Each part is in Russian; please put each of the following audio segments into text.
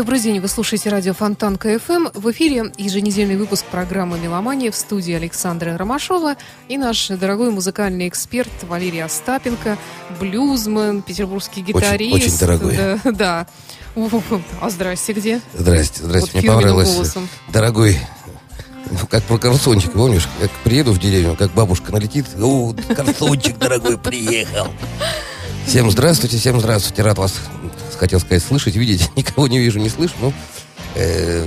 Добрый день, вы слушаете радио Фонтан КФМ. В эфире еженедельный выпуск программы «Меломания» в студии Александра Ромашова и наш дорогой музыкальный эксперт Валерий Остапенко, блюзмен, петербургский гитарист. очень дорогой. Да, да. А здрасте, где? Здрасте, здрасте. Вот Мне понравилось. голосом. Дорогой, ну, как про карсончик, помнишь? Как приеду в деревню, как бабушка налетит. О, карсончик дорогой приехал. Всем здравствуйте, всем здравствуйте. Рад вас, хотел сказать, слышать, видеть. Никого не вижу, не слышу. Ну, э,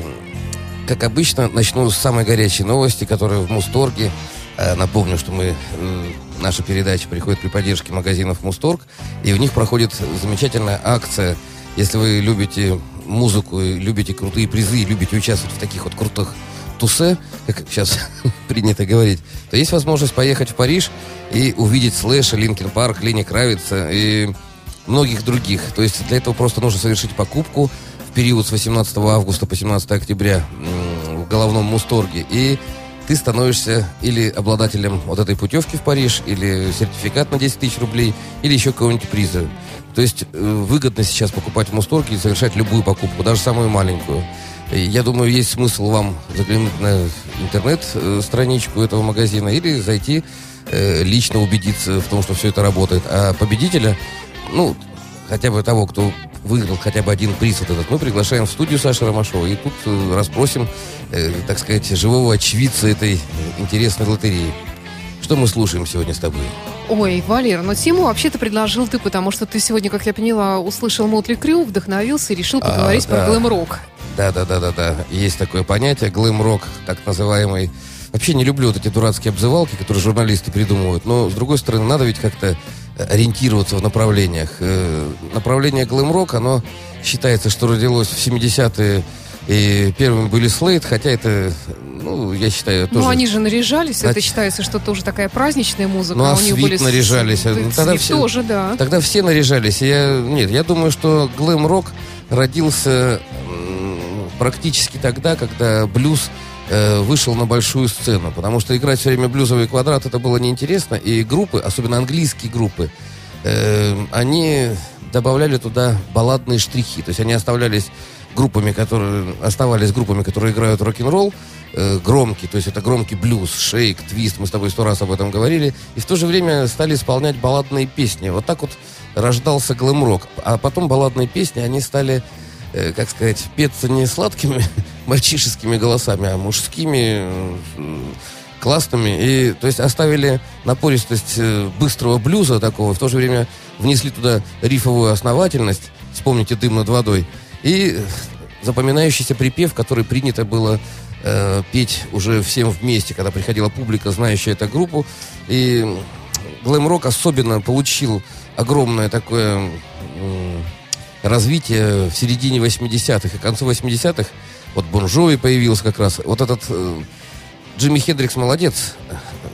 как обычно, начну с самой горячей новости, которая в Мусторге. Э, Напомню, что мы, э, наша передача приходит при поддержке магазинов Мусторг, и в них проходит замечательная акция. Если вы любите музыку, любите крутые призы, любите участвовать в таких вот крутых тусе, как сейчас принято говорить, то есть возможность поехать в Париж и увидеть Слэша, Линкен Парк, Лени Кравица и многих других. То есть для этого просто нужно совершить покупку в период с 18 августа по 17 октября в головном Мусторге. И ты становишься или обладателем вот этой путевки в Париж, или сертификат на 10 тысяч рублей, или еще какого-нибудь приза. То есть э, выгодно сейчас покупать в Мусторге и совершать любую покупку, даже самую маленькую. Я думаю, есть смысл вам заглянуть на интернет-страничку этого магазина или зайти э, лично убедиться в том, что все это работает. А победителя, ну, хотя бы того, кто выиграл хотя бы один приз вот этот, мы приглашаем в студию Саши Ромашова и тут э, расспросим, э, так сказать, живого очевидца этой интересной лотереи. Что мы слушаем сегодня с тобой? Ой, Валер, но тему вообще-то предложил ты, потому что ты сегодня, как я поняла, услышал Мотли Крю, вдохновился и решил А, поговорить да. про глэм-рок. Да, да, да, да, да. Есть такое понятие, глэм-рок, так называемый. Вообще не люблю вот эти дурацкие обзывалки, которые журналисты придумывают. Но, с другой стороны, надо ведь как-то ориентироваться в направлениях. Э, Направление глэм-рок, оно считается, что родилось в 70-е, и первыми были Слейд, хотя это, ну, я считаю, тоже... Ну, они же наряжались, это Значит- считается, что тоже такая праздничная музыка. Ну, а у них были с- наряжались, а, Да, ну, тогда все- тоже, да. Тогда все наряжались. Я, нет, я думаю, что глэм-рок родился практически тогда, когда блюз э, вышел на большую сцену. Потому что играть все время блюзовый квадрат это было неинтересно. И группы, особенно английские группы, э, они добавляли туда балладные штрихи. То есть они оставлялись группами, которые оставались группами, которые играют рок-н-ролл, э, громкий, то есть это громкий блюз, шейк, твист, мы с тобой сто раз об этом говорили, и в то же время стали исполнять балладные песни. Вот так вот рождался глэм-рок. А потом балладные песни, они стали, э, как сказать, петься не сладкими мальчишескими голосами, а мужскими, м, классными. И, то есть оставили напористость э, быстрого блюза такого, в то же время внесли туда рифовую основательность, вспомните «Дым над водой», и запоминающийся припев, который принято было э, петь уже всем вместе, когда приходила публика, знающая эту группу. И глэм-рок особенно получил огромное такое м, развитие в середине 80-х и концу 80-х. Вот Бон Джови появился как раз. Вот этот э, Джимми Хендрикс молодец.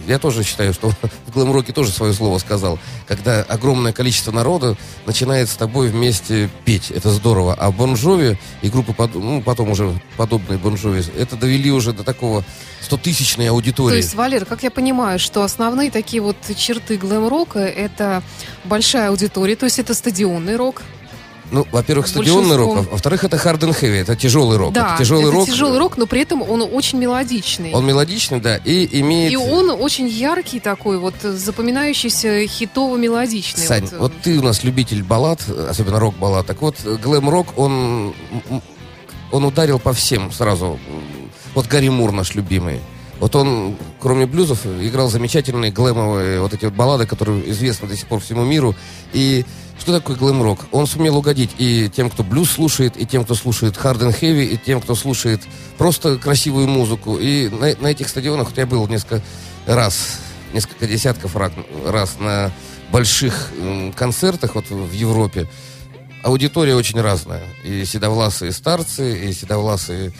Я тоже считаю, что в глэм-роке тоже свое слово сказал. Когда огромное количество народа начинает с тобой вместе петь. Это здорово. А Бон Джови и группы, ну, потом уже подобные Бон Джови, это довели уже до такого 100-тысячной То аудитории. есть, Валер, как я понимаю, что основные такие вот черты глэм-рока это большая аудитория, то есть это стадионный рок. Ну, во-первых, стадионный рок, а во-вторых, это hard and heavy, это тяжелый рок. Да, это тяжелый это рок. тяжелый рок, но при этом он очень мелодичный. Он мелодичный, да, и имеет... И он очень яркий такой, вот запоминающийся хитово-мелодичный. Сань, вот, вот, ты у нас любитель баллад, особенно рок-баллад. Так вот, глэм-рок, он, он ударил по всем сразу. Вот Гарри Мур наш любимый. Вот он, кроме блюзов, играл замечательные глэмовые вот эти вот баллады, которые известны до сих пор всему миру. И что такое глэм-рок? Он сумел угодить и тем, кто блюз слушает, и тем, кто слушает hard and heavy, и тем, кто слушает просто красивую музыку. И на, на этих стадионах вот я был несколько раз, несколько десятков ра- раз на больших концертах вот в Европе. Аудитория очень разная. И седовласые старцы, и седовласые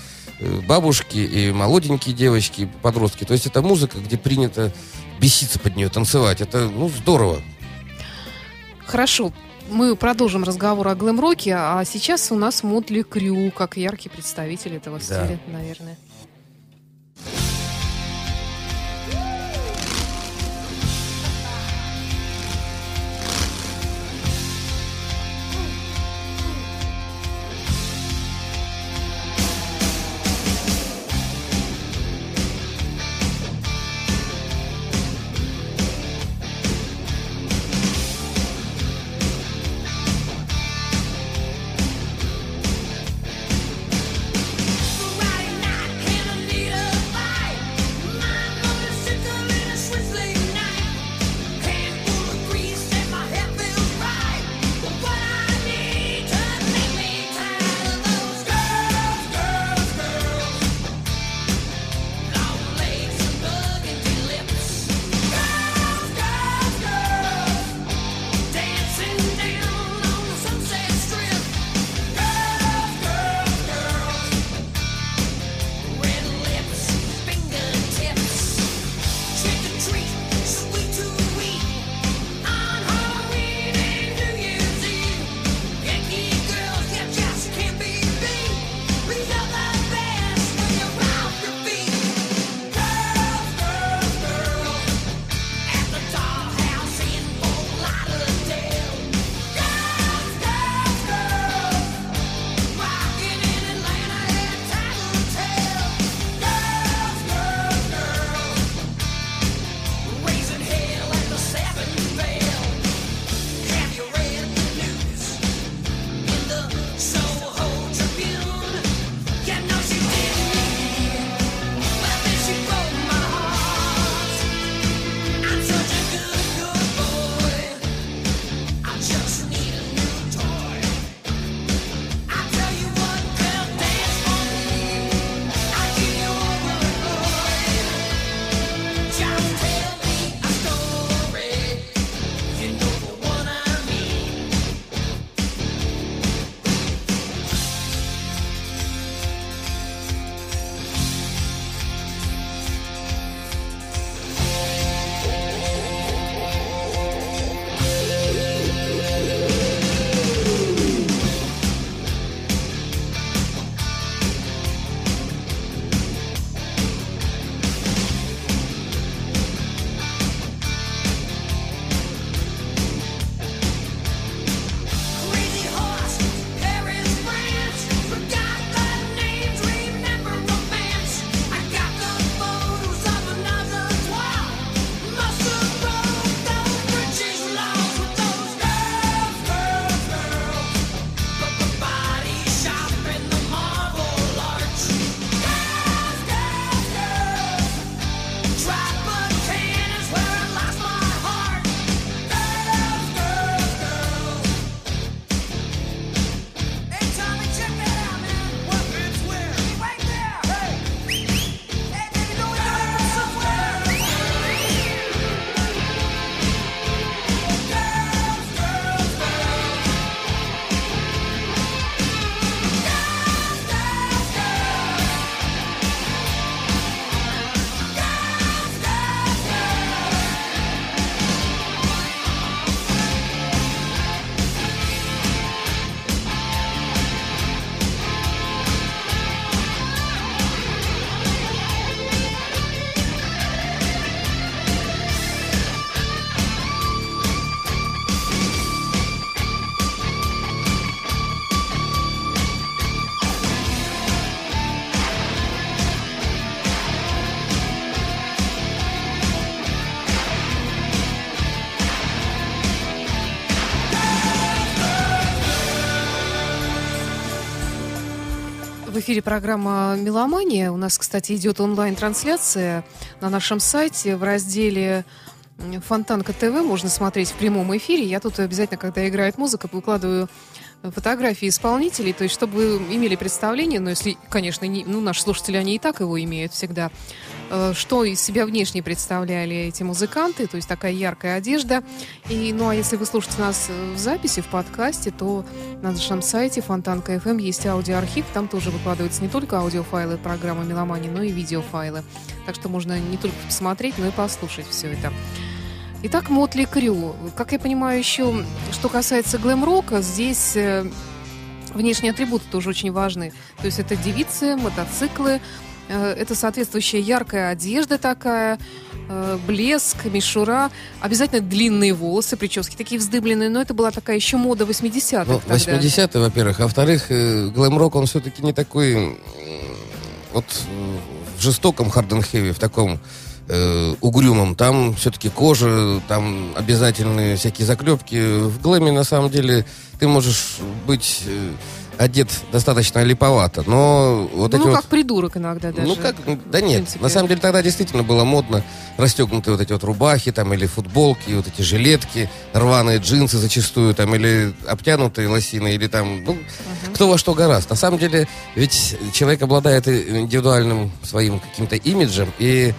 бабушки, и молоденькие девочки, и подростки. То есть это музыка, где принято беситься под нее, танцевать. Это, ну, здорово. Хорошо. Мы продолжим разговор о глэм-роке, а сейчас у нас Мотли Крю, как яркий представитель этого да. стиля, наверное. В эфире программа «Меломания». У нас, кстати, идет онлайн-трансляция на нашем сайте в разделе Фонтанка ТВ можно смотреть в прямом эфире. Я тут обязательно, когда играет музыка, выкладываю фотографии исполнителей, то есть чтобы вы имели представление, но если, конечно, не, ну, наши слушатели, они и так его имеют всегда, что из себя внешне представляли эти музыканты, то есть такая яркая одежда. И, ну, а если вы слушаете нас э, в записи, в подкасте, то на нашем сайте Фонтанка FM есть аудиоархив, там тоже выкладываются не только аудиофайлы программы «Меломани», но и видеофайлы. Так что можно не только посмотреть, но и послушать все это. Итак, Мотли Крю. Как я понимаю, еще, что касается глэм-рока, здесь э, внешние атрибуты тоже очень важны. То есть это девицы, мотоциклы, э, это соответствующая яркая одежда такая, э, блеск, мишура, обязательно длинные волосы, прически такие вздыбленные, но это была такая еще мода 80-х Ну, тогда. 80-е, во-первых. А во-вторых, э, глэм-рок, он все-таки не такой вот э, в жестоком харден-хеви, в таком э, угрюмом. Там все-таки кожа, там обязательные всякие заклепки. В глэме, на самом деле, ты можешь быть э, одет достаточно липовато, но вот Ну, эти ну, вот... как придурок иногда даже. Ну как, да нет, принципе. на самом деле тогда действительно было модно расстегнутые вот эти вот рубахи там или футболки, вот эти жилетки, рваные джинсы зачастую там или обтянутые лосины или там, ну, кто во что гораст. На самом деле ведь человек обладает индивидуальным своим каким-то имиджем и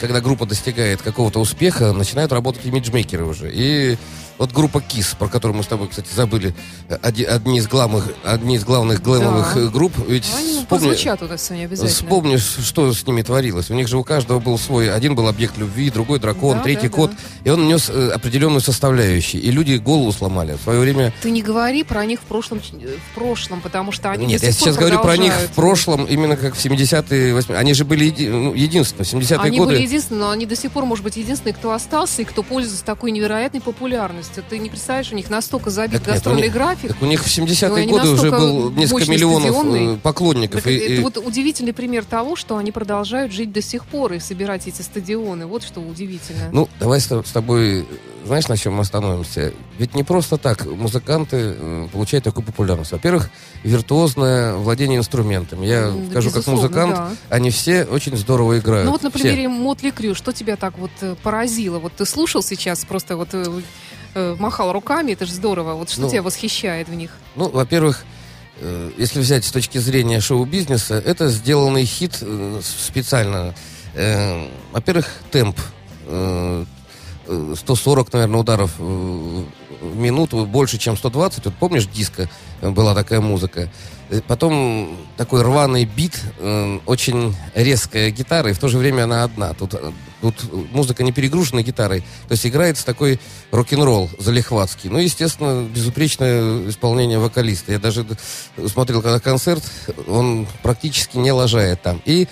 когда группа достигает какого-то успеха, начинают работать имиджмейкеры уже. И вот группа KISS, про которую мы с тобой, кстати, забыли, э, оди- одни из главных, одни из главных глэмовых Да. э, групп, ведь Они вспомни- прозвучат у нас сегодня обязательно. Вспомнишь, что с ними творилось. У них же у каждого был свой. Один был объект любви, другой дракон, Да, третий да, кот. да. И он нес э, определенную составляющую. И люди голову сломали. В свое время... Ты не говори про них в прошлом, в прошлом, потому что они Нет, я сейчас говорю про них в прошлом, именно как в 70-е, 80 Они же были еди- ну, единственные. В 70-е Они годы... были единственные, но они до сих пор, может быть, единственные, кто остался и кто пользуется такой невероятной популярностью. Ты не представляешь, у них настолько забит Так нет, гастрольный у них- график. Так у них в 70-е Ну, годы уже был несколько миллионов стадионный. э, поклонников. Так И- это и- вот удивительный пример того, что они продолжают жить до сих пор и собирать эти стадионы. Вот что удивительно. Ну, давай с с тобой, знаешь, на чем мы остановимся? Ведь не просто так музыканты э, получают такую популярность. Во-первых, виртуозное владение инструментами. Я М, скажу, как музыкант, да. они все очень здорово играют. Ну вот на Все. примере Мотли Крю, что тебя так вот э, поразило? Вот ты слушал сейчас, просто вот э, махал руками, это же здорово. Вот что Ну, тебя восхищает в них? Ну, во-первых, э, если взять с точки зрения шоу-бизнеса, это сделанный хит э, специально. Э, Во-первых, темп. Э, э, 140, наверное, ударов в минуту, больше, чем 120. Вот помнишь, диско была такая музыка. Потом такой рваный бит, очень резкая гитара, и в то же время она одна. Тут, тут музыка не перегружена гитарой, то есть играется такой рок-н-ролл залихватский. Ну, естественно, безупречное исполнение вокалиста. Я даже смотрел когда концерт, он практически не лажает там. И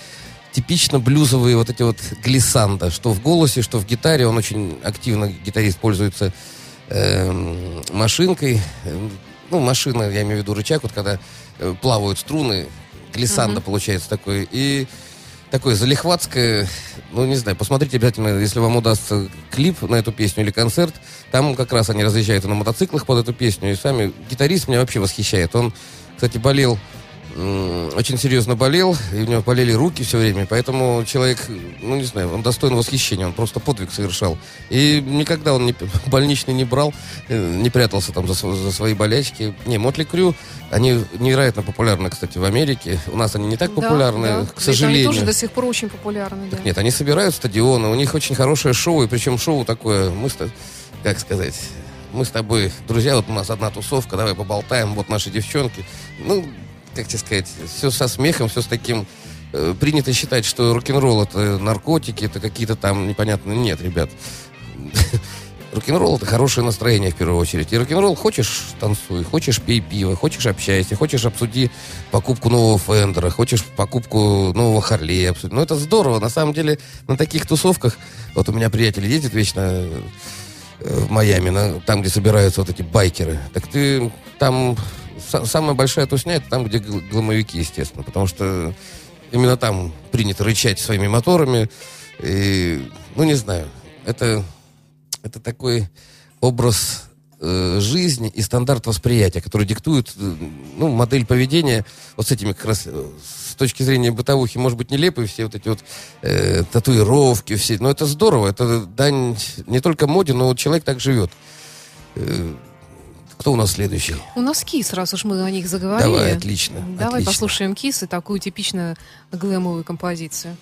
типично блюзовые вот эти вот глиссанда, что в голосе, что в гитаре. Он очень активно, гитарист, пользуется эм, машинкой. Эм, Ну, машина, я имею в виду рычаг, вот когда э, плавают струны, глиссанда получается такой. И такое залихватское, ну, не знаю, посмотрите обязательно, если вам удастся клип на эту песню или концерт, там как раз они разъезжают на мотоциклах под эту песню, и сами гитарист меня вообще восхищает. Он, кстати, болел очень серьезно болел, и у него болели руки все время, поэтому человек, ну не знаю, он достоин восхищения, он просто подвиг совершал. И никогда он не, больничный не брал, э, не прятался там за, за свои болячки. Не, Мотли Крю, они невероятно популярны, кстати, в Америке. У нас они не так популярны, Да, да. к сожалению. Они тоже до сих пор очень популярны. Да. Нет, они собирают стадионы, у них очень хорошее шоу, и причем шоу такое, мы, как сказать, мы с тобой, друзья, вот у нас одна тусовка, давай поболтаем, вот наши девчонки. Ну, как тебе сказать, все со смехом, все с таким... э, принято считать, что рок-н-ролл это наркотики, это какие-то там непонятные... Нет, ребят. Рок-н-ролл это хорошее настроение в первую очередь. И рок-н-ролл хочешь танцуй, хочешь пей пиво, хочешь общайся, хочешь обсуди покупку нового Фендера, хочешь покупку нового Харлея. обсуди. Ну это здорово. На самом деле на таких тусовках, вот у меня приятель ездит вечно э, в Майами, на- там, где собираются вот эти байкеры. Так ты там самая большая тусня это там, где гл- гломовики, естественно, потому что именно там принято рычать своими моторами. И, ну, не знаю, это, это такой образ э, жизни и стандарт восприятия, который диктует э, ну, модель поведения вот с этими как раз э, с точки зрения бытовухи, может быть, нелепые все вот эти вот э, татуировки, все. Но это здорово, это дань не только моде, но человек так живет. Э, кто у нас следующий? У нас Кис, раз уж мы о них заговорили. Давай, отлично. Давай отлично. послушаем Кис и такую типично глэмовую композицию.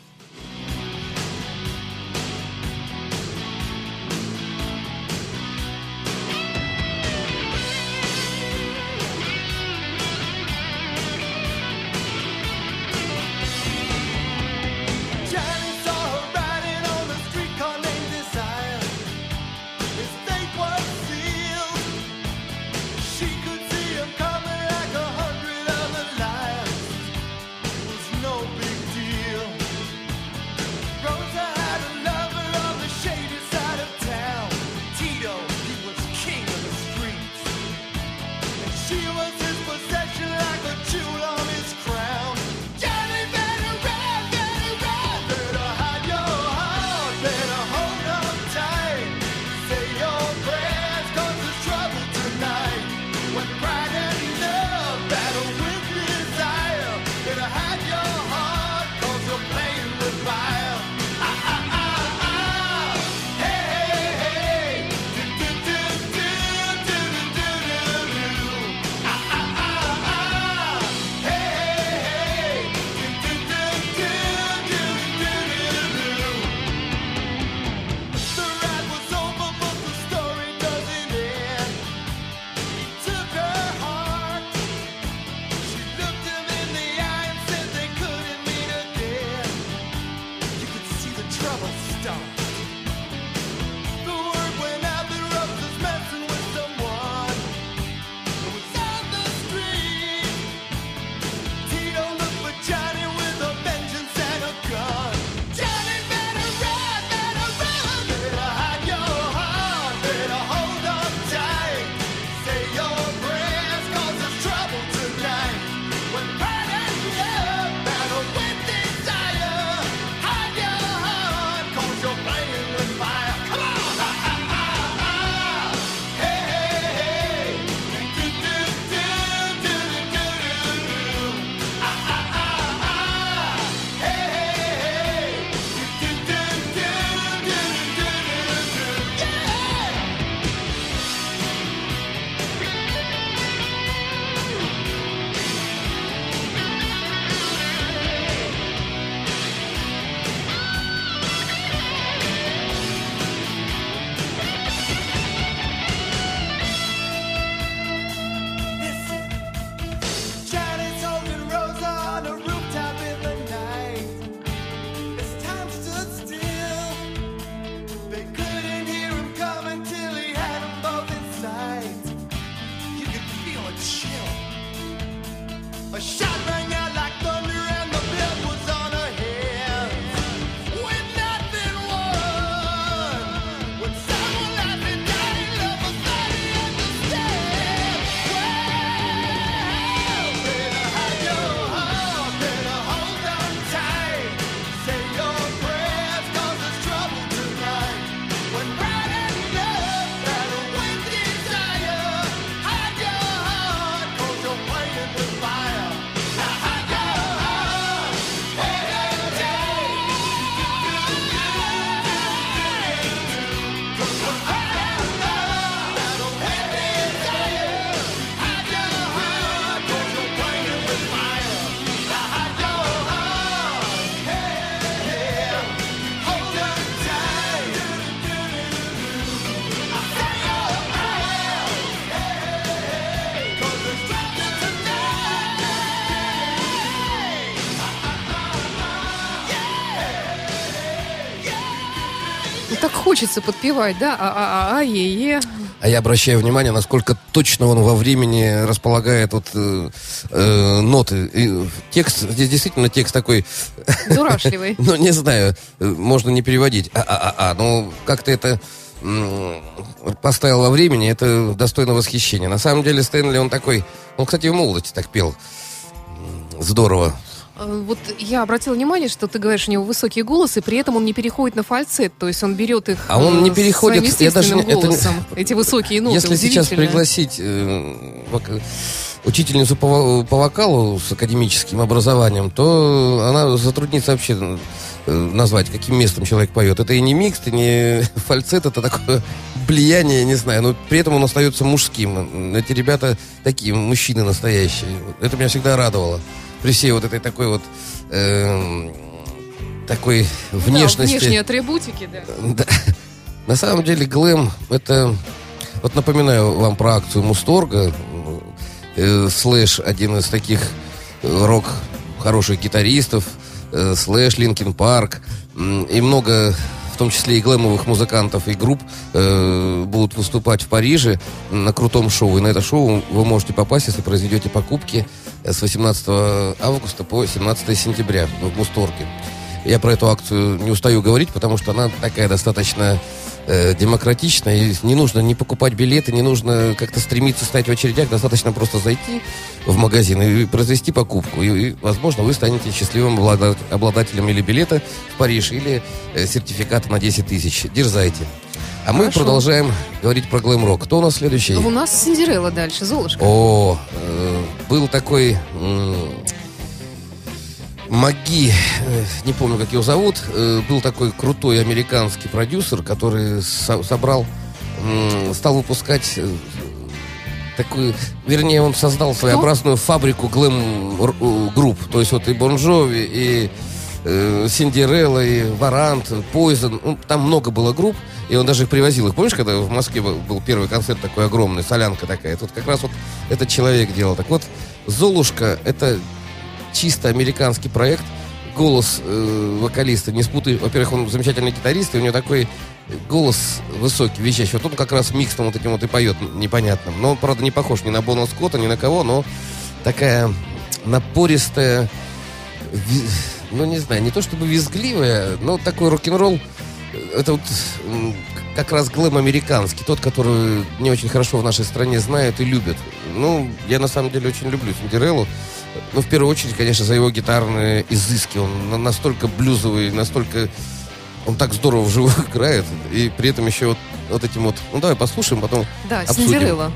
Так хочется подпевать, да? А, а, а, е, е. А я обращаю внимание, насколько точно он во времени располагает вот э, э, ноты. И текст, здесь действительно текст такой, Дурашливый. ну, не знаю, э, можно не переводить. А-а-а, ну, как-то это поставил во времени, это достойно восхищения. На самом деле Стэнли, он такой, он, кстати, в молодости так пел. Здорово. Э, Вот я обратила внимание, что ты говоришь, у него высокий голос, и при этом он не переходит на фальцет, то есть он берет их А он э, не переходит, я даже не- это голосом. Эти высокие ноты, Если сейчас пригласить э, вок- учительницу по, по вокалу с академическим образованием, то она затруднится вообще э, назвать, каким местом человек поет. Это и не микс, и не фальцет, это такое влияние, не знаю, но при этом он остается мужским. Эти ребята такие, мужчины настоящие. Это меня всегда радовало. При всей вот этой такой вот эм, такой Да, внешности. внешние атрибутики, да. Да. На самом деле глэм это... Вот напоминаю вам про акцию Мусторга. Э, Слэш один из таких э, рок хороших гитаристов. э, Слэш, Linkin Park. И много, в том числе и глэмовых музыкантов и групп э, будут выступать в Париже на крутом шоу. И на это шоу вы можете попасть, если произведете покупки э, с 18 августа по 17 сентября в Мусторге. Я про эту акцию не устаю говорить, потому что она такая достаточно э, демократичная. И не нужно не покупать билеты, не нужно как-то стремиться стоять в очередях. Достаточно просто зайти в магазин и произвести покупку. И, и, возможно, вы станете счастливым облада- обладателем или билета в Париж, или э, сертификата на 10 тысяч. Дерзайте. А мы Хорошо. продолжаем говорить про глэм-рок. Кто у нас следующий? У нас Синдерелла дальше, Золушка. О, э, был такой м, Маги, э, не помню, как его зовут, э, был такой крутой американский продюсер, который со- собрал, м, стал выпускать э, такую, вернее, он создал своеобразную фабрику глэм-групп. То есть вот и Бонжови, и э, и Варант, Пойзен. Ну, там много было групп, и он даже их привозил их. Помнишь, когда в Москве был, был первый концерт такой огромный, солянка такая? Вот как раз вот этот человек делал. Так вот, Золушка — это чисто американский проект. Голос э, вокалиста не спутай. Во-первых, он замечательный гитарист, и у него такой голос высокий, вещащий. Вот он как раз миксом вот этим вот и поет непонятным. Но он, правда, не похож ни на Бона Скотта, ни на кого, но такая напористая, ну, не знаю, не то чтобы визгливая, но такой рок-н-ролл это вот как раз глэм американский, тот, который не очень хорошо в нашей стране знают и любят. Ну, я на самом деле очень люблю Синдереллу. Ну, в первую очередь, конечно, за его гитарные изыски. Он на- настолько блюзовый, настолько... Он так здорово вживую играет. И при этом еще вот, вот этим вот... Ну, давай послушаем, потом Да, обсудим. Синдерелла.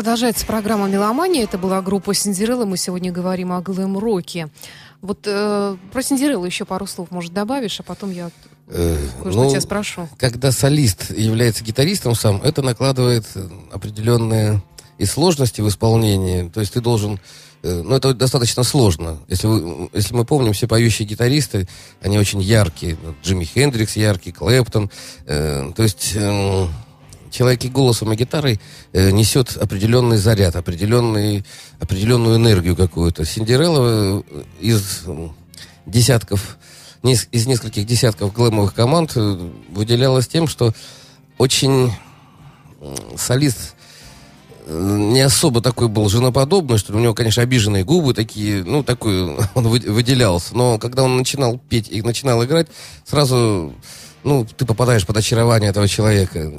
Продолжается программа «Меломания». Это была группа «Синдерелла». Мы сегодня говорим о глэм-роке. Вот э, про Синдереллу еще пару слов, может, добавишь, а потом я Э, кое-что ну, тебя спрошу. когда солист является гитаристом сам, это накладывает э, определенные и сложности в исполнении. То есть ты должен... э, Ну, это достаточно сложно. Если, вы- если мы помним, все поющие гитаристы, они очень яркие. Джимми Хендрикс яркий, Клэптон. Э, То есть э, человек и голосом, и гитарой э, несет определенный заряд, определенный, определенную энергию какую-то. Синдерелла э, из десятков, из нескольких десятков глэмовых команд э, выделялась тем, что очень солист э, не особо такой был женоподобный, что у него, конечно, обиженные губы такие, ну, такой он вы- выделялся. Но когда он начинал петь и начинал играть, сразу, ну, ты попадаешь под очарование этого человека.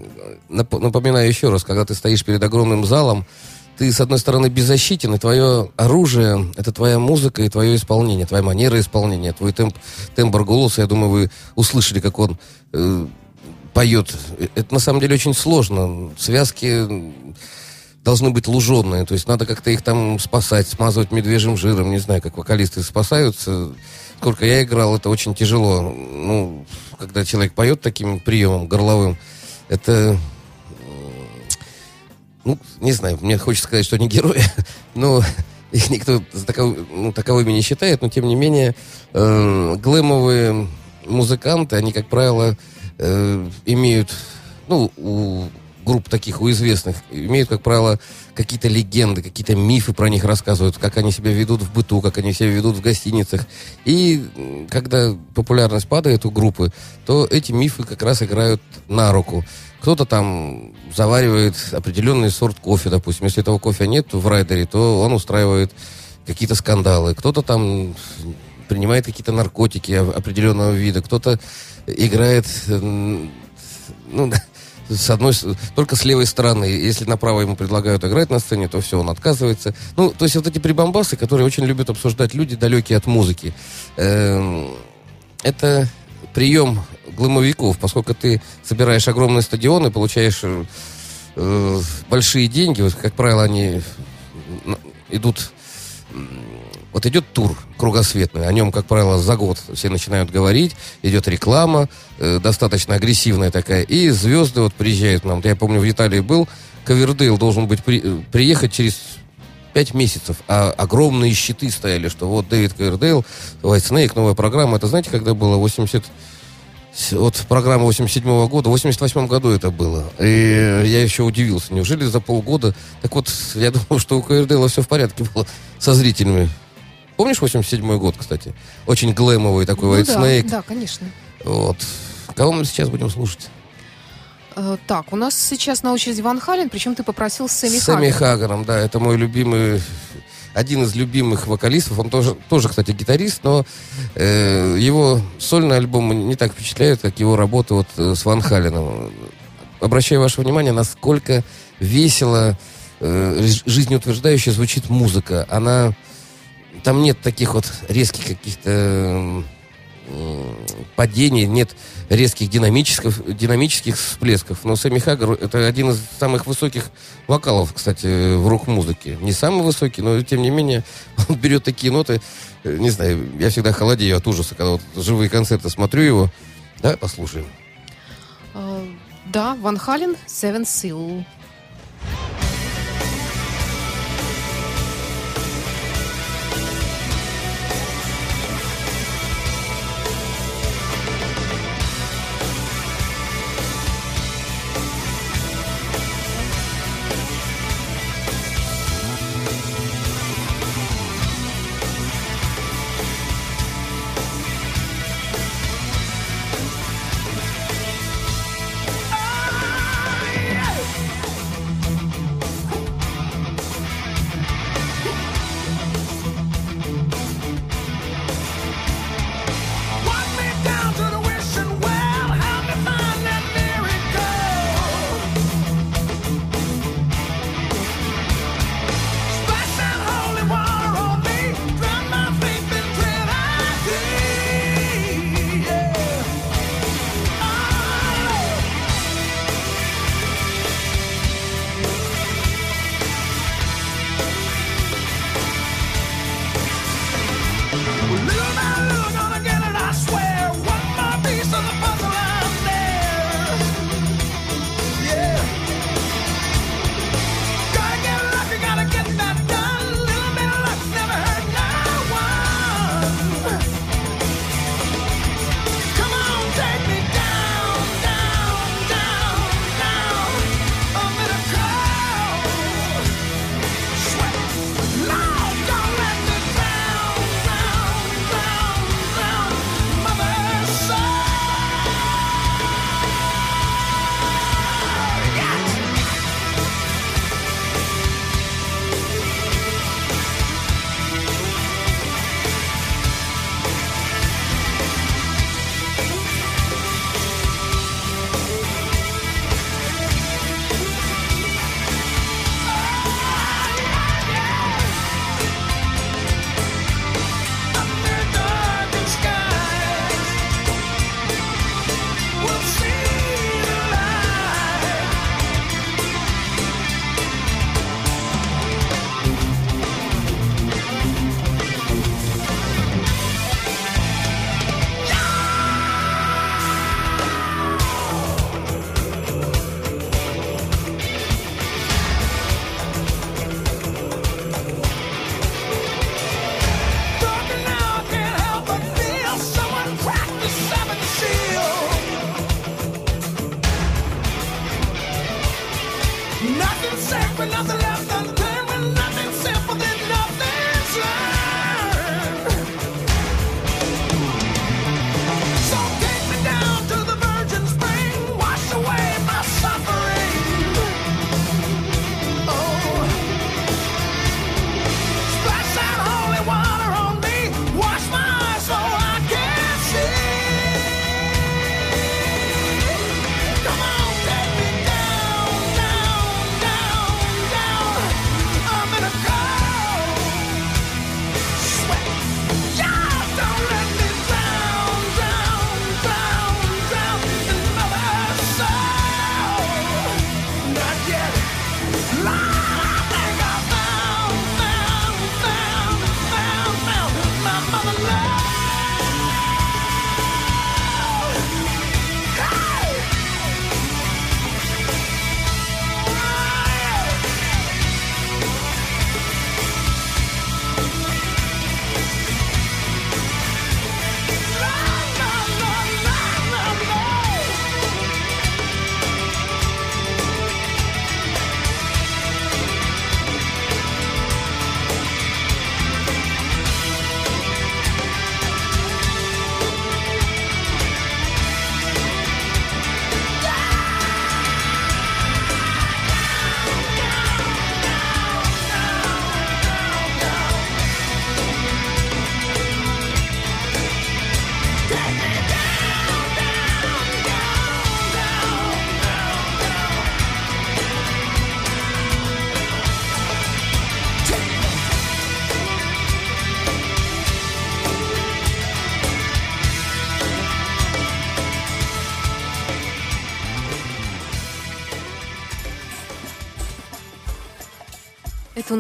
Нап- Напоминаю еще раз, когда ты стоишь перед огромным залом, ты, с одной стороны, беззащитен, и твое оружие — это твоя музыка и твое исполнение, твоя манера исполнения, твой темп, тембр голоса. Я думаю, вы услышали, как он э, поет. Это, на самом деле, очень сложно. Связки должны быть луженые, то есть надо как-то их там спасать, смазывать медвежьим жиром, не знаю, как вокалисты спасаются. Сколько я играл, это очень тяжело. Ну, когда человек поет таким приемом горловым, это ну, не знаю, мне хочется сказать, что они герои, но их никто таков- ну, таковыми не считает, но тем не менее э, глэмовые музыканты, они, как правило, э, имеют, ну, у групп таких, у известных, имеют, как правило, какие-то легенды, какие-то мифы про них рассказывают, как они себя ведут в быту, как они себя ведут в гостиницах. И когда популярность падает у группы, то эти мифы как раз играют на руку. Кто-то там заваривает определенный сорт кофе, допустим. Если этого кофе нет в райдере, то он устраивает какие-то скандалы. Кто-то там принимает какие-то наркотики определенного вида. Кто-то играет, ну, с одной, только с левой стороны. Если направо ему предлагают играть на сцене, то все, он отказывается. Ну, то есть вот эти прибамбасы, которые очень любят обсуждать люди, далекие от музыки. Эм, это прием глымовиков, поскольку ты собираешь огромные стадионы, получаешь э, большие деньги, вот, как правило, они идут вот идет тур кругосветный, о нем, как правило, за год все начинают говорить, идет реклама, э, достаточно агрессивная такая, и звезды вот приезжают нам. Я помню, в Италии был, Ковердейл должен быть при- э, приехать через пять месяцев, а огромные щиты стояли, что вот Дэвид Ковердейл, White Snake, новая программа. Это знаете, когда было 80... с- Вот программа 87 года, в 88 году это было. И я еще удивился, неужели за полгода... Так вот, я думал, что у Ковердейла все в порядке было со зрителями. Помнишь 87 год, кстати? Очень глэмовый такой Ну White да, Snake. да, конечно. Вот. Кого мы сейчас будем слушать? Э, Так, у нас сейчас на очереди Ван Хален, причем ты попросил Сэмми С Сэмми Хаггер. Хаггером, да, это мой любимый, один из любимых вокалистов. Он тоже, тоже кстати, гитарист, но э, его сольные альбомы не так впечатляют, как его работа вот э, с Ван Халеном. Обращаю ваше внимание, насколько весело, э, жи- жизнеутверждающе звучит музыка. Она... Там нет таких вот резких каких-то м, падений, нет резких динамических, динамических всплесков. Но Сэмми Хаггер это один из самых высоких вокалов, кстати, в рок-музыке. Не самый высокий, но тем не менее он берет такие ноты. э, Не знаю, я всегда холодею от ужаса, когда вот живые концерты смотрю его. Да, послушаем. Э, Да, Ван Хален, Seven Seal.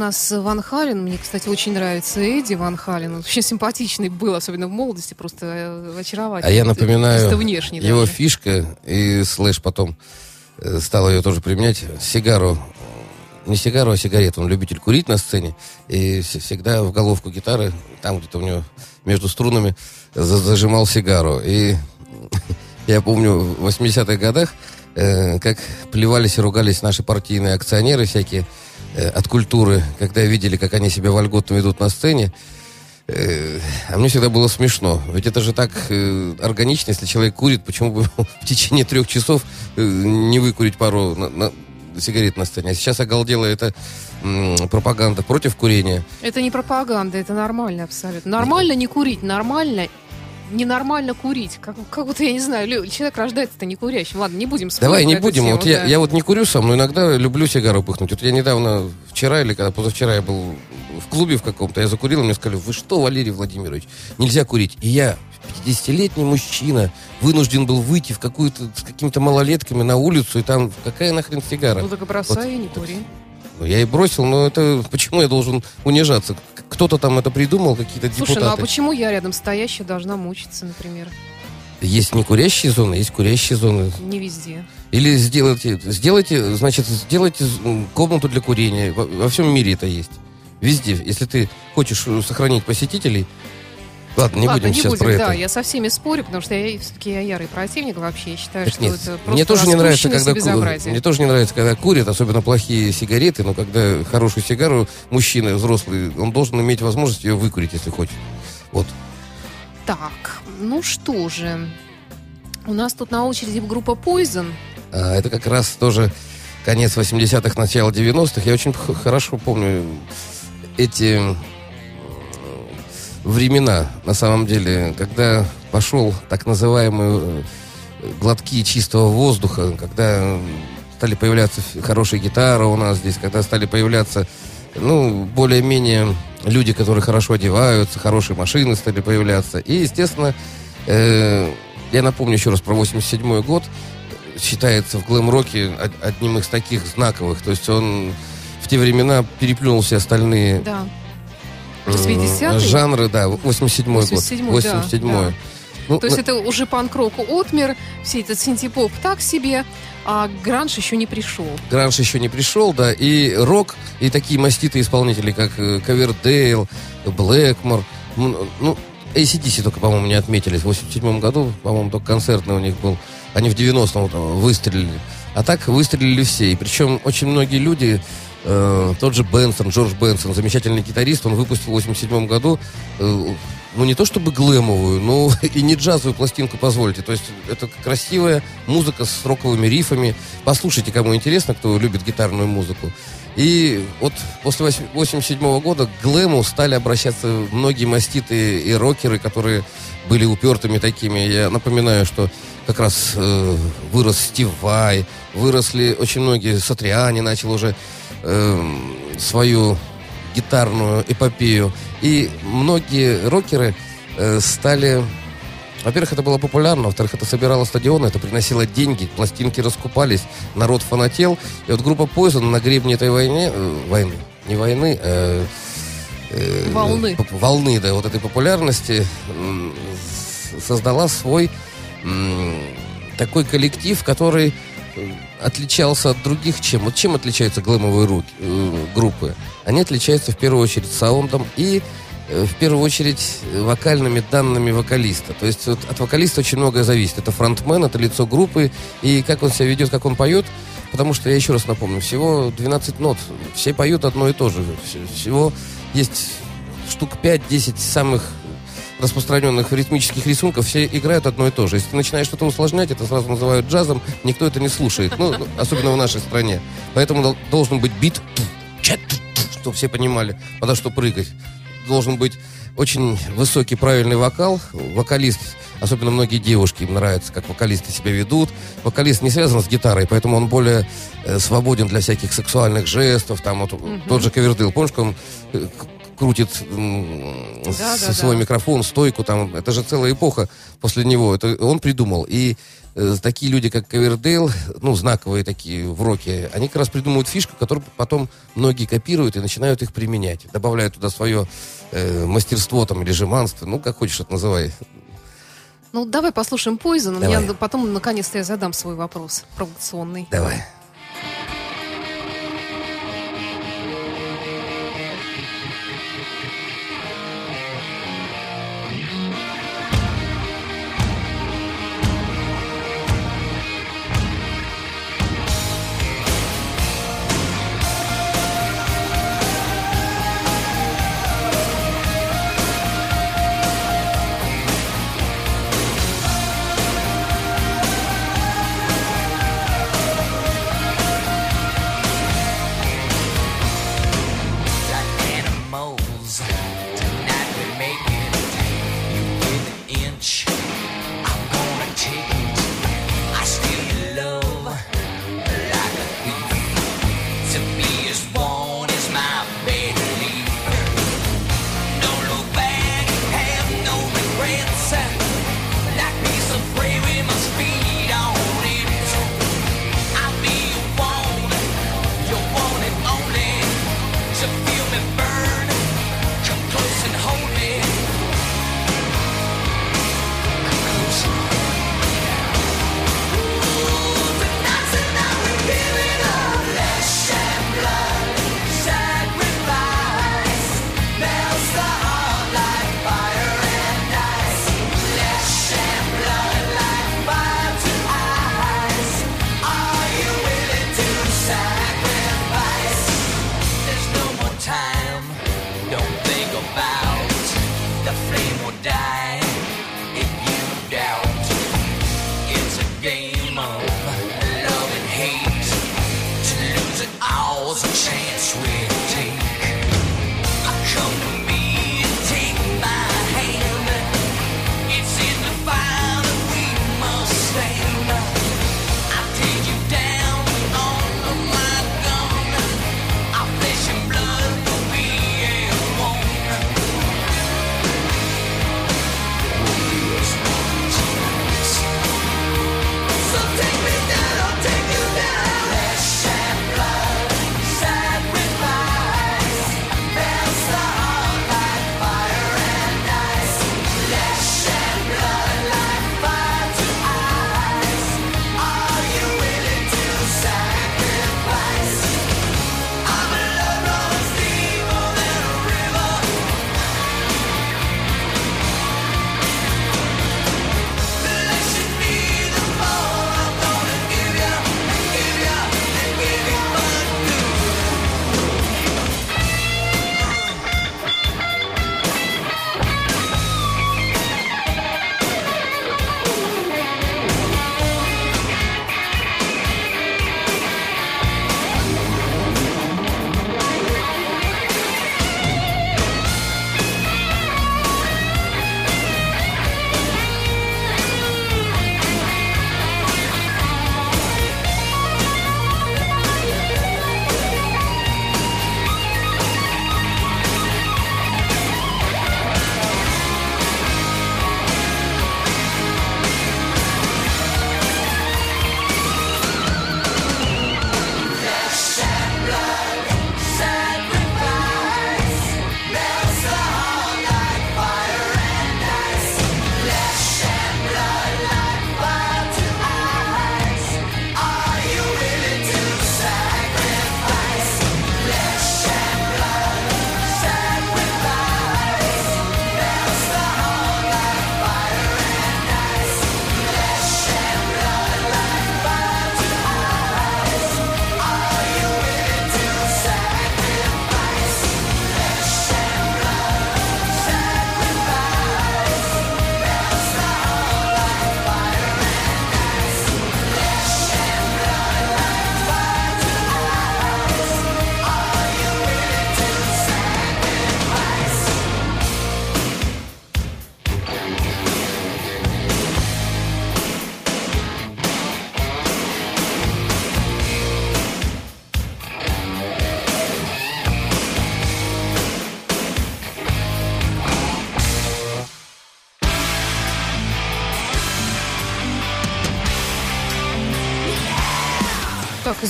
Нас Ван Хален. Мне, кстати, очень нравится Эдди Ван Хален. Он очень симпатичный был, особенно в молодости, просто э, очаровательный. А я напоминаю, внешне его даже. фишка, и Слэш потом э, стал ее тоже применять, сигару, не сигару, а сигарету. Он любитель курить на сцене, и всегда в головку гитары, там где-то у него между струнами, за- зажимал сигару. И я помню в 80-х годах, э, как плевались и ругались наши партийные акционеры всякие э, от культуры, когда видели, как они себя вольготно ведут на сцене. Э, А мне всегда было смешно. Ведь это же так э, органично, если человек курит, почему бы в течение трех часов не выкурить пару на- на- сигарет на сцене. А сейчас оголдела эта м, пропаганда против курения. Это не пропаганда, это нормально абсолютно. Нормально не курить, нормально ненормально курить. Как, как будто, я не знаю, человек рождается-то не курящим. Ладно, не будем спорить Давай не будем. тему, вот я, да. я вот не курю сам, но иногда люблю сигару пыхнуть. Вот я недавно, вчера или когда позавчера я был в клубе в каком-то, я закурил, и мне сказали, вы что, Валерий Владимирович, нельзя курить. И я, 50-летний мужчина, вынужден был выйти в какую-то с какими-то малолетками на улицу, и там какая нахрен сигара? Ну так бросай, и не кури. Ну, я и бросил, но это почему я должен унижаться? Кто-то там это придумал, какие-то Слушай, ну а депутаты. почему я рядом стоящая должна мучиться, например? Есть не курящие зоны, есть курящие зоны. Не везде. Или сделайте, сделайте, значит, сделайте комнату для курения. Во, во всем мире это есть. Везде. Если ты хочешь э, сохранить посетителей, ладно, не Ладно, будем сейчас про да, это. я со всеми спорю, потому что я все-таки я ярый противник вообще. Я считаю, Так что нет, это просто мне тоже не нравится, когда ку- мне тоже не нравится, когда курят, особенно плохие сигареты. Но когда хорошую сигару мужчина взрослый, он должен иметь возможность ее выкурить, если хочет. Вот. Так, ну что же. У нас тут на очереди группа Poison. А, это как раз тоже конец 80-х, начало 90-х. Я очень хорошо помню эти времена, на самом деле, когда пошел так называемые э, глотки чистого воздуха, когда стали появляться хорошие гитары у нас здесь, когда стали появляться, ну, более-менее люди, которые хорошо одеваются, хорошие машины стали появляться. И, естественно, э, я напомню еще раз про 87 год, считается в глэм-роке од- одним из таких знаковых. То есть он в те времена переплюнул все остальные Да. М, 80-й? жанры, да, 87 год. 87-й, да, 87 да. Ну, То есть на- это уже панк-року отмер, все этот синтепоп так себе, а гранж еще не пришел. Гранж еще не пришел, да, и рок, и такие маститые исполнители, как э, Ковердейл, Блэкмор, ну, ACDC только, по-моему, не отметились. В 87 году, по-моему, только концертный у них был. Они в 90-м вот, выстрелили. А так выстрелили все. И причем очень многие люди, э, тот же Бенсон, Джордж Бенсон, замечательный гитарист, он выпустил в 87 году, э, ну не то чтобы глэмовую, но и не джазовую пластинку, позвольте. То есть это красивая музыка с роковыми рифами. Послушайте, кому интересно, кто любит гитарную музыку. И вот после 87 года к глэму стали обращаться многие маститы и рокеры, которые были упертыми такими. Я напоминаю, что как раз э, вырос Стив Вай, выросли очень многие, Сатриани начал уже э, свою гитарную эпопею. И многие рокеры э, стали... Во-первых, это было популярно, во-вторых, это собирало стадионы, это приносило деньги, пластинки раскупались, народ фанател. И вот группа Poison на гребне этой войны, э, войны, не войны, э, э, Волны. волны, да, вот этой популярности с- создала свой м, такой коллектив, который э, отличался от других чем? Вот чем отличаются глэмовые руки, э, группы? Они отличаются в первую очередь саундом и э, в первую очередь э, вокальными данными вокалиста. То есть вот от вокалиста очень многое зависит. Это фронтмен, это лицо группы, и как он себя ведет, как он поет. Потому что, я еще раз напомню, всего 12 нот. Все поют одно и то же. Вс- Всего есть штук 5-10 самых распространенных ритмических рисунков, все играют одно и то же. Если ты начинаешь что-то усложнять, это сразу называют джазом, никто это не слушает. Ну, особенно в нашей стране. Поэтому дол- должен быть бит, чтобы все понимали, подо что прыгать. Должен быть очень высокий правильный вокал. Вокалист, особенно многие девушки, им нравится, как вокалисты себя ведут. Вокалист не связан с гитарой, поэтому он более э, свободен для всяких сексуальных жестов. Там вот тот же Ковердыл, помнишь, он э, крутит м, с- Да, да, свой да. микрофон, стойку, там, это же целая эпоха после него. Это он придумал. И э, такие люди, как Ковердейл, ну, знаковые такие в роке, они как раз придумывают фишку, которую потом многие копируют и начинают их применять. Добавляют туда свое э, мастерство там или жеманство, ну, как хочешь это называй. Ну, давай послушаем Poison, Давай. я потом, наконец-то, я задам свой вопрос провокационный. Давай.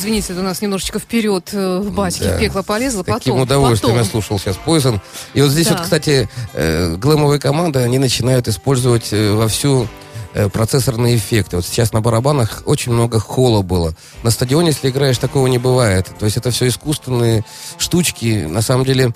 Извините, это у нас немножечко вперед э, в батике Да. в пекло полезло. С Каким потом, удовольствием потом. я слушал сейчас Poison. И вот здесь Да. вот, кстати, э, глэмовые команды, они начинают использовать э, вовсю э, процессорные эффекты. Вот сейчас на барабанах очень много холла было. На стадионе, если играешь, такого не бывает. То есть это все искусственные штучки. На самом деле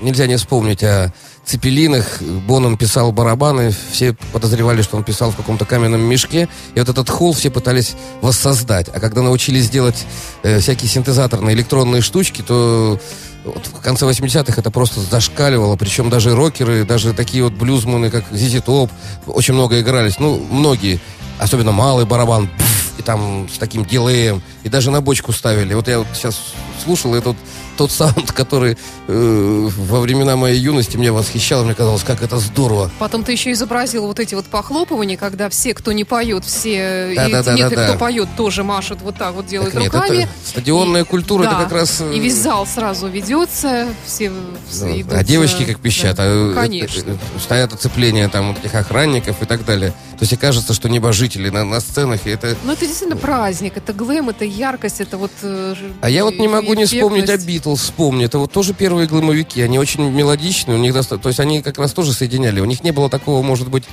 нельзя не вспомнить о Цепелинах. Боном писал барабаны, все подозревали, что он писал в каком-то каменном мешке. И вот этот холл все пытались воссоздать. А когда научились делать э, всякие синтезаторные электронные штучки, то вот в конце 80-х это просто зашкаливало. Причем даже рокеры, даже такие вот блюзманы, как Зизи Топ, очень много игрались. Ну, многие. Особенно малый барабан. пф, и там с таким дилеем. И даже на бочку ставили. Вот я вот сейчас слушал этот тот саунд, который э, во времена моей юности меня восхищал. Мне казалось, как это здорово. Потом ты еще изобразил вот эти вот похлопывания, когда все, кто не поет, все, Да, и да, да, нет, да, и да. кто поет, тоже машут вот так вот, делают Так нет, руками. это стадионная культура, это Да. как раз... э, И весь зал сразу ведется, все, все Ну, идут, а девочки э, как пищат, да. а, э, Конечно. э, э, стоят оцепления там вот этих охранников и так далее. То есть и кажется, что небожители на, на сценах, и это... Ну, это действительно праздник, это глэм, это яркость, это вот... э, А я вот не могу не вспомнить о эффектность. Битлз, вспомни. Это вот тоже первые глэмовики, они очень мелодичные, у них доста- то есть они как раз тоже соединяли. У них не было такого, может быть,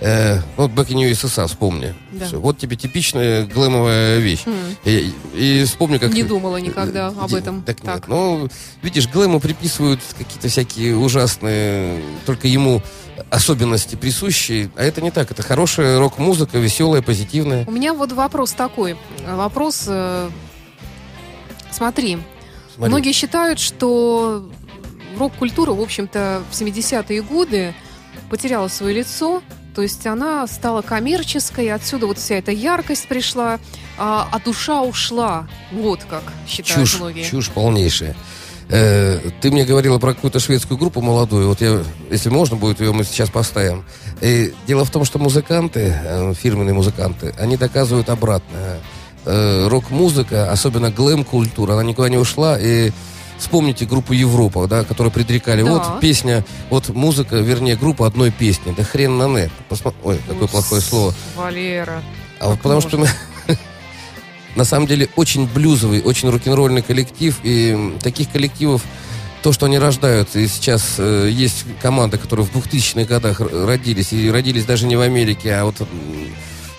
э, вот Back in USSR, вспомни. Да. Вот тебе типичная глэмовая вещь. М. И, и вспомни, как... Не думала никогда об Де- этом. Так, Так. нет. Ну, видишь, Глэму приписывают какие-то всякие ужасные, только ему особенности присущие, а это не так. Это хорошая рок-музыка, веселая, позитивная. У меня вот вопрос такой. Вопрос... э, Смотри, Смотри. Многие считают, что рок-культура, в общем-то, в 70-е годы потеряла свое лицо, то есть она стала коммерческой, отсюда вот вся эта яркость пришла, а, а душа ушла. Вот как считают чушь, многие. чушь полнейшая. Э, ты мне говорила про какую-то шведскую группу молодую. Вот я, если можно будет, ее мы сейчас поставим. И дело в том, что музыканты, э, фирменные музыканты, они доказывают обратное. Э, рок-музыка, особенно глэм-культура, она никуда не ушла. И вспомните группу Европа, да, которую предрекали. Да. Вот песня, вот музыка, вернее, группа одной песни. Да хрен на нет. Посма- Ой, какое Ну, плохое слово. Валера. А вот потому что мы на самом деле очень блюзовый, очень рок-н-ролльный коллектив, и таких коллективов то, что они рождают, и сейчас э, есть команды, которые в 2000-х годах родились, и родились даже не в Америке, а вот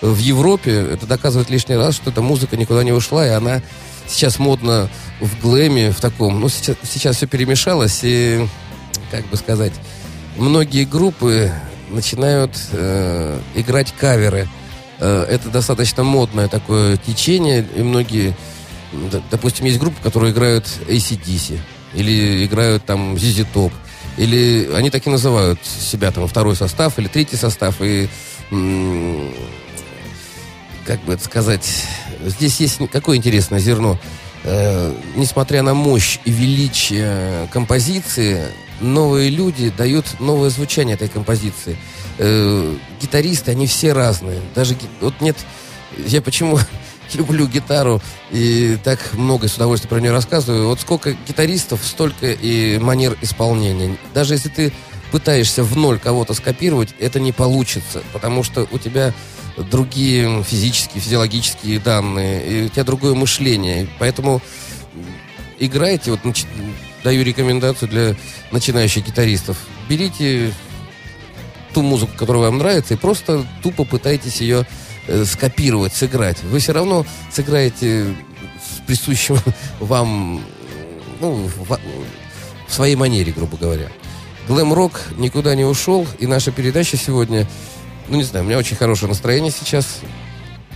в Европе, это доказывает лишний раз, что эта музыка никуда не ушла, и она сейчас модна в глэме, в таком, ну, сейчас, сейчас все перемешалось, и, как бы сказать, многие группы начинают э, играть каверы. Э, это достаточно модное такое течение, и многие, допустим, есть группы, которые играют ACDC, или играют там ZZ Top, или они так и называют себя там второй состав или третий состав, и как бы это сказать, здесь есть какое интересное зерно. Э, несмотря на мощь и величие композиции, новые люди дают новое звучание этой композиции. Э, гитаристы, они все разные. Даже вот нет, я почему люблю гитару и так много с удовольствием про нее рассказываю. Вот сколько гитаристов, столько и манер исполнения. Даже если ты пытаешься в ноль кого-то скопировать, это не получится, потому что у тебя другие физические, физиологические данные, и у тебя другое мышление. Поэтому играйте, вот нач- даю рекомендацию для начинающих гитаристов. Берите ту музыку, которая вам нравится, и просто тупо пытайтесь ее э, скопировать, сыграть. Вы все равно сыграете с присущим вам, ну, в, в своей манере, грубо говоря. Глэм-рок никуда не ушел, и наша передача сегодня, ну, не знаю, у меня очень хорошее настроение сейчас.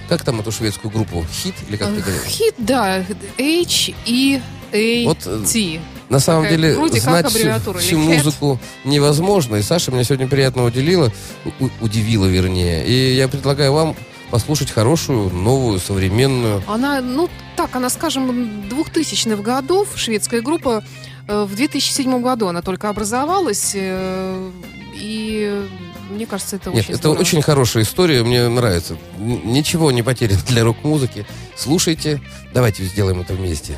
Как там эту шведскую группу? Хит или как ты говоришь? Хит, да, H E A Вот, э, T. На самом Такая деле, вроде знать всю, всю музыку невозможно. И Саша меня сегодня приятно уделила, у- удивила, вернее. И я предлагаю вам послушать хорошую, новую, современную. Она, ну, так, она, скажем, 2000-х годов, шведская группа, э, в 2007 году она только образовалась, э, и мне кажется, это Нет, очень это здорово. очень хорошая история, мне нравится. Н- Ничего не потеряно для рок-музыки. Слушайте, давайте сделаем это вместе.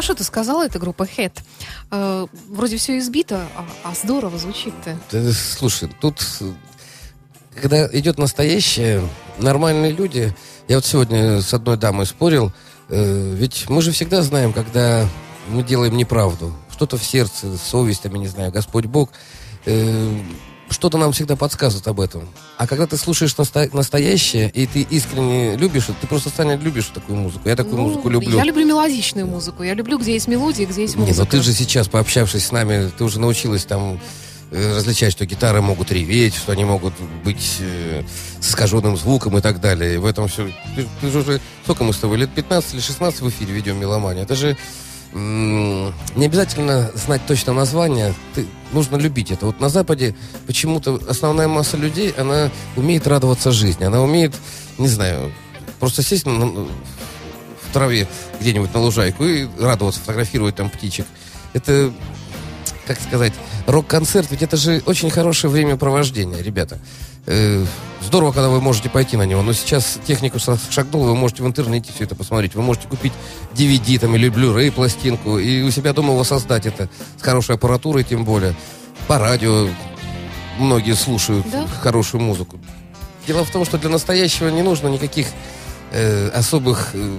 Хорошо ты сказала, это группа Head. Э, вроде все избито, а, а здорово звучит-то. Да, слушай, тут, когда идет настоящее, нормальные люди... Я вот сегодня с одной дамой спорил, э, ведь мы же всегда знаем, когда мы делаем неправду. Что-то в сердце, совесть, там, я не знаю, Господь Бог. э, что-то нам всегда подсказывает об этом. А когда ты слушаешь насто- настоящее, и ты искренне любишь, это, ты просто станет любишь такую музыку. Я такую Ну, музыку люблю. Я люблю мелодичную музыку. Я люблю, где есть мелодия, где есть Не, музыка. ну ты же сейчас, пообщавшись с нами, ты уже научилась там э, различать, что гитары могут реветь, что они могут быть э, с искаженным звуком и так далее. И в этом все... Ты, ты же уже... Сколько мы с тобой? Лет 15 или 16 в эфире ведем «Меломания». Это же не обязательно знать точно название. Ты, нужно любить это. Вот на Западе почему-то основная масса людей, она умеет радоваться жизни. Она умеет, не знаю, просто сесть на- в траве где-нибудь на лужайку и радоваться, фотографировать там птичек. Это, как сказать, рок-концерт, ведь это же очень хорошее времяпровождение, ребята. Э, здорово, когда вы можете пойти на него, но сейчас технику шагнул, вы можете в интернете все это посмотреть, вы можете купить DVD там или Blu-ray пластинку и у себя дома воссоздать это с хорошей аппаратурой тем более. По радио многие слушают Да? хорошую музыку. Дело в том, что для настоящего не нужно никаких э, особых э,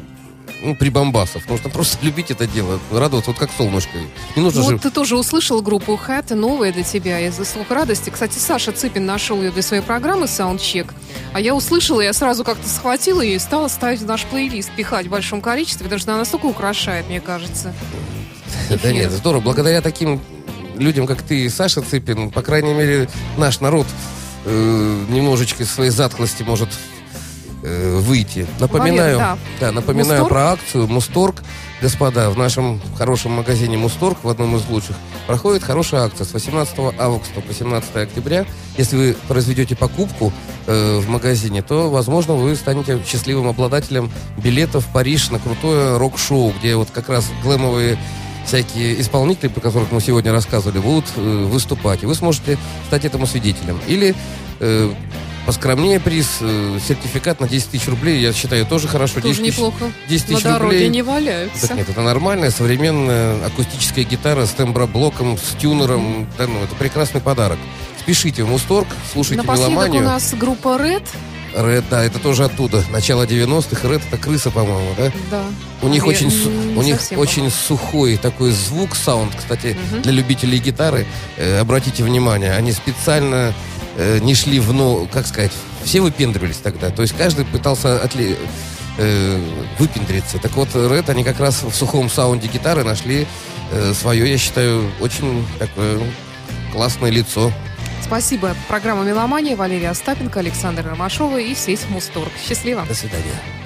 ну, прибамбасов. Нужно просто любить это дело, радоваться, вот как солнышко. Не нужно Ну, же... вот ты тоже услышал группу Hat, новая для тебя, из-за слух радости. Кстати, Саша Цыпин нашел ее для своей программы Soundcheck. А я услышала, я сразу как-то схватила ее и стала ставить в наш плейлист, пихать в большом количестве, потому что она настолько украшает, мне кажется. Да нет, здорово. Благодаря таким людям, как ты и Саша Цыпин, по крайней мере, наш народ э, немножечко из своей затхлости может э, выйти. Напоминаю, да. да, напоминаю Мусторг? про акцию Мусторг. Господа, в нашем хорошем магазине Мусторг, в одном из лучших, проходит хорошая акция с 18 августа по 17 октября. Если вы произведете покупку э, в магазине, то, возможно, вы станете счастливым обладателем билетов в Париж на крутое рок-шоу, где вот как раз глэмовые всякие исполнители, про которых мы сегодня рассказывали, будут э, выступать. И вы сможете стать этому свидетелем. Или э, Поскромнее приз, э, сертификат на 10 тысяч рублей, я считаю, тоже хорошо. Тоже 10 тысяч- неплохо. 10 На тысяч дороге рублей. не валяются. Так нет, это нормальная современная акустическая гитара с темброблоком, с тюнером. Да, ну, это прекрасный подарок. Спешите в Мусторг, слушайте Напоследок у меломанию. нас группа Red. Red, да, это тоже оттуда. Начало 90-х. Red это крыса, по-моему, да? Да. У них Я очень, не- у них очень сухой такой звук, саунд, кстати, для любителей гитары. э, обратите внимание, они специально э, не шли в, ну, как сказать, все выпендривались тогда. То есть каждый пытался отле- э, выпендриться. Так вот, Red, они как раз в сухом саунде гитары нашли э, свое, я считаю, очень такое классное лицо. Спасибо. Программа «Меломания». Валерия Остапенко, Александр Ромашова и сеть Мусторг. Счастливо. До свидания.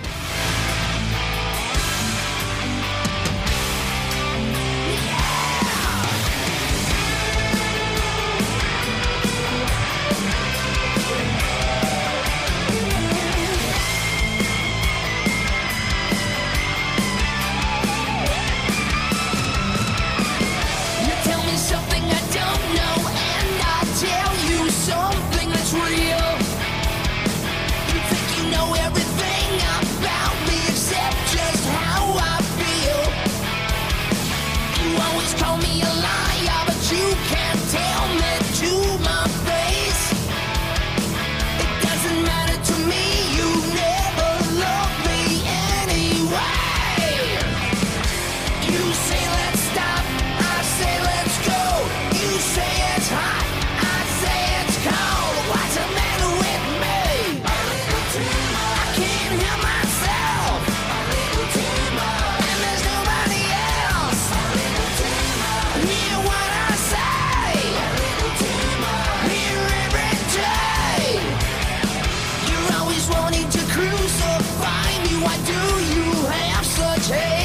Do you have such hate?